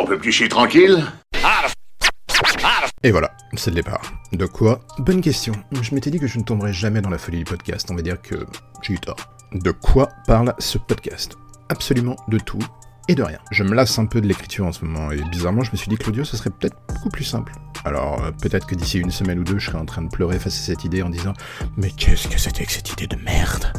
On peut plus chier tranquille Et voilà, c'est le départ. De quoi? Bonne question. Je m'étais dit que je ne tomberais jamais dans la folie du podcast. On va dire que j'ai eu tort. De quoi parle ce podcast? Absolument de tout et de rien. Je me lasse un peu de l'écriture en ce moment et bizarrement je me suis dit que l'audio ce serait peut-être beaucoup plus simple. Alors euh, peut-être que d'ici une semaine ou deux je serai en train de pleurer face à cette idée en disant mais qu'est-ce que c'était que cette idée de merde?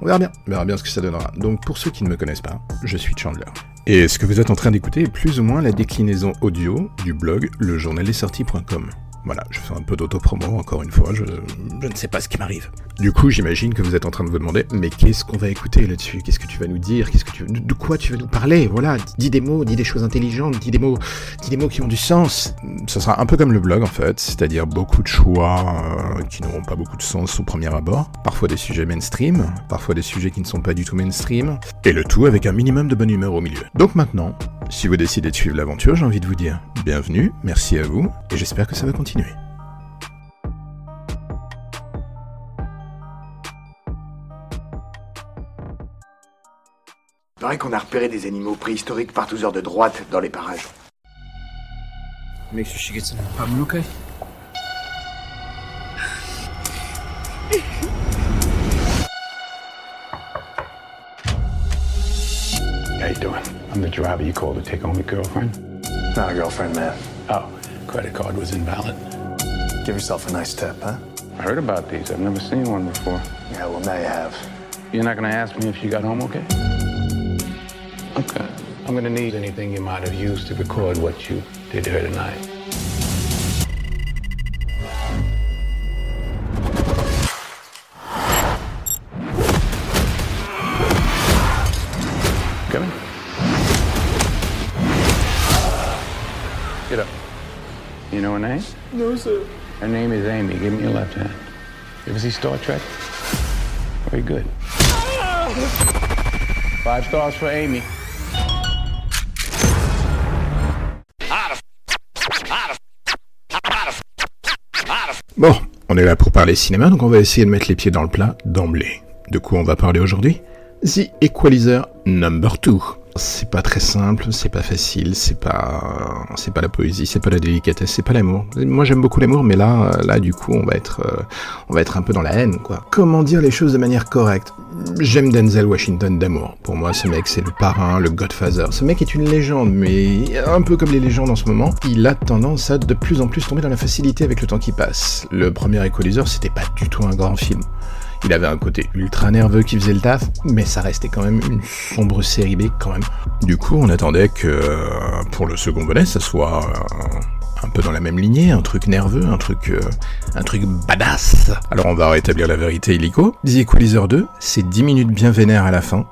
On verra bien, on verra bien ce que ça donnera. Donc pour ceux qui ne me connaissent pas, je suis Chandler. Et ce que vous êtes en train d'écouter est plus ou moins la déclinaison audio du blog lejournalessorti.com. Voilà, je fais un peu d'auto-promo, encore une fois, je, je ne sais pas ce qui m'arrive. Du coup, j'imagine que vous êtes en train de vous demander, mais qu'est-ce qu'on va écouter là-dessus? Qu'est-ce que tu vas nous dire? Qu'est-ce que tu de quoi tu vas nous parler? Voilà, dis des mots, dis des choses intelligentes, dis des mots, dis des mots qui ont du sens. Ce sera un peu comme le blog en fait, c'est-à-dire beaucoup de choix euh, qui n'auront pas beaucoup de sens au premier abord, parfois des sujets mainstream, parfois des sujets qui ne sont pas du tout mainstream, et le tout avec un minimum de bonne humeur au milieu. Donc maintenant, si vous décidez de suivre l'aventure, j'ai envie de vous dire bienvenue, merci à vous, et j'espère que ça va continuer. Il paraît qu'on a repéré des animaux préhistoriques par tous heures de droite dans les parages. Make sure she gets in okay? How you doing? I'm the driver you called to take home your girlfriend. Not a girlfriend, man. Oh, credit card was invalid. Give yourself a nice tip, huh? I heard about these. I've never seen one before. Yeah, well, now you have. You're not gonna ask me if she got home okay? Okay. I'm gonna need anything you might have used to record what you did to her tonight. Name? No, sir. Her name is Amy. Give me your left hand. You ever see Star Trek? Very good. Five stars for Amy. Bon, on est là pour parler cinéma, donc on va essayer de mettre les pieds dans le plat d'emblée. De quoi on va parler aujourd'hui? The Equalizer Number 2. C'est pas très simple, c'est pas facile, c'est pas, c'est pas la poésie, c'est pas la délicatesse, c'est pas l'amour. Moi j'aime beaucoup l'amour, mais là, là du coup on va être, euh, on va être un peu dans la haine, quoi. Comment dire les choses de manière correcte? J'aime Denzel Washington d'amour. Pour moi, ce mec c'est le parrain, le Godfather. Ce mec est une légende, mais un peu comme les légendes en ce moment, il a tendance à de plus en plus tomber dans la facilité avec le temps qui passe. Le premier Equalizer, c'était pas du tout un grand film. Il avait un côté ultra nerveux qui faisait le taf, mais ça restait quand même une sombre série B quand même. Du coup, on attendait que euh, pour le second volet, ça soit euh, un peu dans la même lignée, un truc nerveux, un truc, euh, un truc badass. Alors on va rétablir la vérité illico. The Equalizer 2, c'est 10 minutes bien vénères à la fin,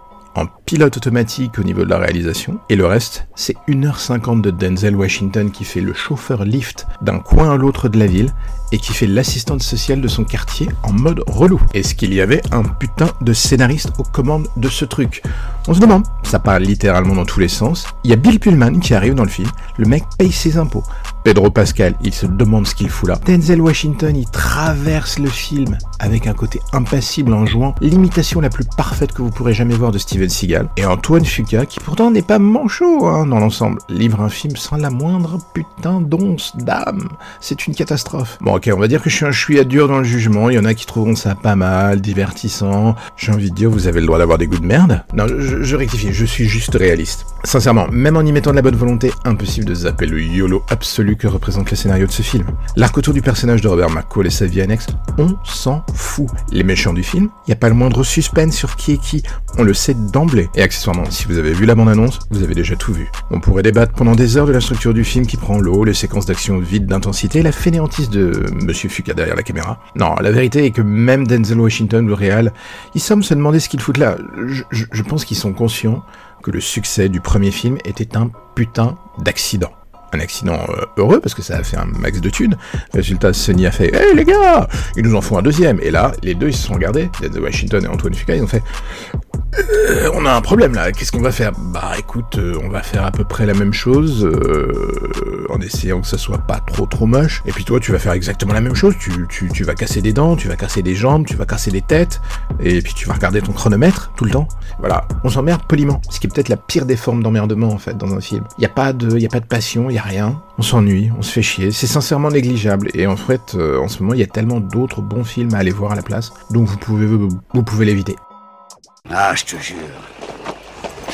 pilote automatique au niveau de la réalisation, et le reste, c'est 1h50 de Denzel Washington qui fait le chauffeur lift d'un coin à l'autre de la ville, et qui fait l'assistante sociale de son quartier en mode relou. Est-ce qu'il y avait un putain de scénariste aux commandes de ce truc? On se demande, ça parle littéralement dans tous les sens. Il y a Bill Pullman qui arrive dans le film, le mec paye ses impôts. Pedro Pascal, il se demande ce qu'il fout là. Denzel Washington, il traverse le film avec un côté impassible en jouant l'imitation la plus parfaite que vous pourrez jamais voir de Steven Seagal. Et Antoine Fuqua, qui pourtant n'est pas manchot hein, dans l'ensemble, livre un film sans la moindre putain d'once d'âme. C'est une catastrophe. Bon ok, on va dire que je suis un chouïa dur dans le jugement, il y en a qui trouveront ça pas mal, divertissant. J'ai envie de dire, vous avez le droit d'avoir des goûts de merde. Non, je, je rectifie, je suis juste réaliste. Sincèrement, même en y mettant de la bonne volonté, impossible de zapper le YOLO absolu que représente le scénario de ce film. L'arc autour du personnage de Robert McCall et sa vie annexe, on s'en fout. Les méchants du film, il a pas le moindre suspense sur qui est qui, on le sait d'emblée. Et accessoirement, si vous avez vu la bande-annonce, vous avez déjà tout vu. On pourrait débattre pendant des heures de la structure du film qui prend l'eau, les séquences d'action vides d'intensité, la fainéantise de Monsieur Fuka derrière la caméra. Non, la vérité est que même Denzel Washington, le réal, ils semblent se demander ce qu'ils foutent là. Je pense qu'ils sont conscients que le succès du premier film était un putain d'accident. Un accident euh, heureux parce que ça a fait un max de thunes. Résultat, Sony a fait Hey les gars, ils nous en font un deuxième. Et là, les deux ils se sont regardés, Denzel Washington et Antoine Fuqua, ils ont fait Euh, on a un problème là, qu'est-ce qu'on va faire? Bah écoute, euh, on va faire à peu près la même chose, en essayant que ça soit pas trop trop moche. Et puis toi, tu vas faire exactement la même chose, tu, tu, tu vas casser des dents, tu vas casser des jambes, tu vas casser des têtes, et puis tu vas regarder ton chronomètre tout le temps. Voilà, on s'emmerde poliment, ce qui est peut-être la pire des formes d'emmerdement en fait dans un film. Y a pas de, y a pas de passion, a rien. On s'ennuie, on se fait chier, c'est sincèrement négligeable. Et en fait, en ce moment, il y a tellement d'autres bons films à aller voir à la place, donc vous pouvez, vous pouvez l'éviter. Ah, je te jure.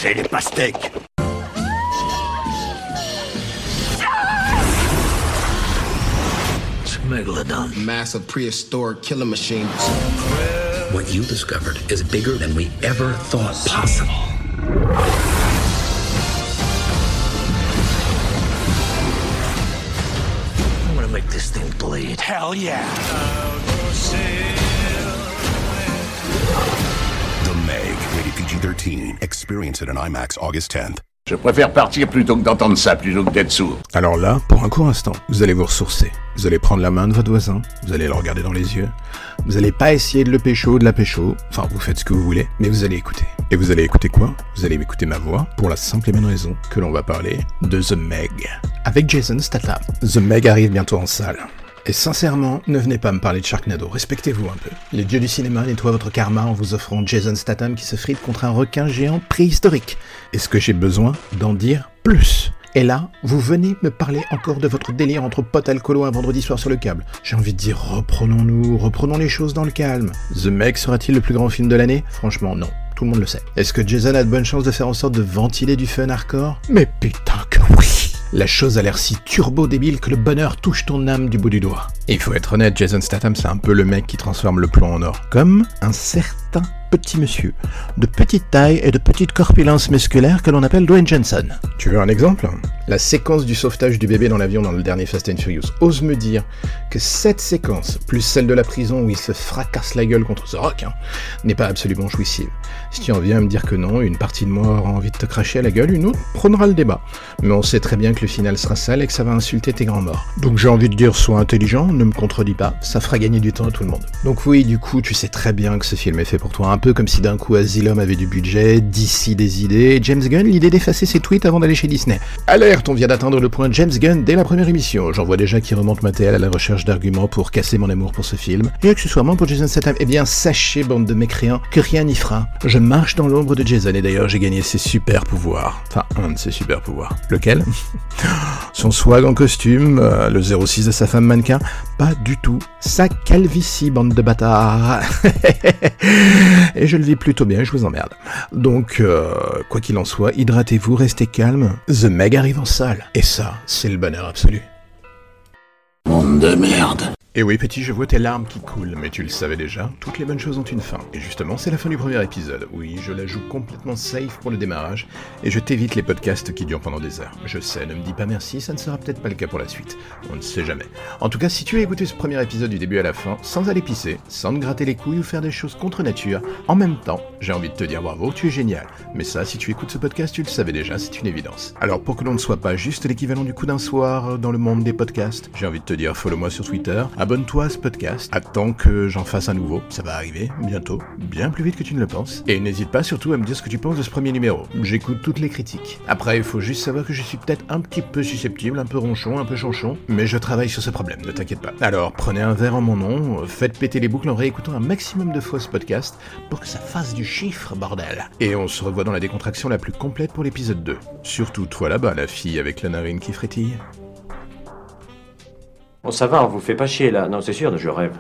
J'ai les pastèques. Megalodon. Massive prehistoric killing machine. What you discovered is bigger than we ever thought possible. Make this thing bleed. Hell yeah. The Meg, rated PG-13. Experience it in IMAX August 10th. Je préfère partir plutôt que d'entendre ça, plutôt que d'être sourd. Alors là, pour un court instant, vous allez vous ressourcer. Vous allez prendre la main de votre voisin, vous allez le regarder dans les yeux. Vous allez pas essayer de le pécho de la pécho, enfin vous faites ce que vous voulez, mais vous allez écouter. Et vous allez écouter quoi? Vous allez écouter ma voix pour la simple et bonne raison que l'on va parler de The Meg. Avec Jason Statham. The Meg arrive bientôt en salle. Et sincèrement, ne venez pas me parler de Sharknado, respectez-vous un peu. Les dieux du cinéma nettoient votre karma en vous offrant Jason Statham qui se frite contre un requin géant préhistorique. Est-ce que j'ai besoin d'en dire plus et là, vous venez me parler encore de votre délire entre potes alcoolo un vendredi soir sur le câble. J'ai envie de dire reprenons-nous, reprenons les choses dans le calme. The Meg sera-t-il le plus grand film de l'année? Franchement, non. Tout le monde le sait. Est-ce que Jason a de bonnes chances de faire en sorte de ventiler du fun hardcore? Mais putain la chose a l'air si turbo débile que le bonheur touche ton âme du bout du doigt. Et il faut être honnête, Jason Statham, c'est un peu le mec qui transforme le plomb en or. Comme un certain petit monsieur, de petite taille et de petite corpulence musculaire que l'on appelle Dwayne Johnson. Tu veux un exemple? La séquence du sauvetage du bébé dans l'avion dans le dernier Fast and Furious. Ose me dire que cette séquence, plus celle de la prison où il se fracasse la gueule contre ce rock, hein, n'est pas absolument jouissive. Si tu en viens à me dire que non, une partie de moi aura envie de te cracher à la gueule, une autre prendra le débat. Mais on sait très bien que le final sera sale et que ça va insulter tes grands morts. Donc j'ai envie de dire, sois intelligent, ne me contredis pas, ça fera gagner du temps à tout le monde. Donc oui, du coup, tu sais très bien que ce film est fait pour toi, un peu comme si d'un coup Asylum avait du budget, d'ici des idées, James Gunn l'idée d'effacer ses tweets avant d'aller chez Disney. On vient d'atteindre le point James Gunn dès la première émission. J'en vois déjà qui remonte ma à la recherche d'arguments pour casser mon amour pour ce film, et accessoirement pour Jason Statham. Eh bien, sachez, bande de mécréants, que rien n'y fera. Je marche dans l'ombre de Jason, et d'ailleurs j'ai gagné ses super pouvoirs. Enfin, un de ses super pouvoirs. Lequel? Son swag en costume, euh, le 06 de sa femme mannequin Pas du tout. Sa calvitie, bande de bâtards. et je le vis plutôt bien, je vous emmerde. Donc, euh, quoi qu'il en soit, hydratez-vous, restez calme. The Meg arrive Et ça, c'est le bonheur absolu. Monde de merde. Et oui, petit, je vois tes larmes qui coulent, mais tu le savais déjà, toutes les bonnes choses ont une fin. Et justement, c'est la fin du premier épisode. Oui, je la joue complètement safe pour le démarrage, et je t'évite les podcasts qui durent pendant des heures. Je sais, ne me dis pas merci, ça ne sera peut-être pas le cas pour la suite. On ne sait jamais. En tout cas, si tu as écouté ce premier épisode du début à la fin, sans aller pisser, sans te gratter les couilles ou faire des choses contre nature, en même temps, j'ai envie de te dire bravo, tu es génial. Mais ça, si tu écoutes ce podcast, tu le savais déjà, c'est une évidence. Alors pour que l'on ne soit pas juste l'équivalent du coup d'un soir dans le monde des podcasts, j'ai envie de te dire follow-moi sur Twitter, abonne-toi à ce podcast, attends que j'en fasse un nouveau, ça va arriver bientôt, bien plus vite que tu ne le penses. Et n'hésite pas surtout à me dire ce que tu penses de ce premier numéro. J'écoute toutes les critiques. Après, il faut juste savoir que je suis peut-être un petit peu susceptible, un peu ronchon, un peu chanchon, mais je travaille sur ce problème, ne t'inquiète pas. Alors, prenez un verre en mon nom, faites péter les boucles en réécoutant un maximum de fois ce podcast pour que ça fasse du chiffre, bordel. Et on se revoit dans la décontraction la plus complète pour l'épisode 2. Surtout toi là-bas, la fille avec la narine qui frétille. Bon, ça va, on vous fait pas chier là. Non, c'est sûr, je rêve.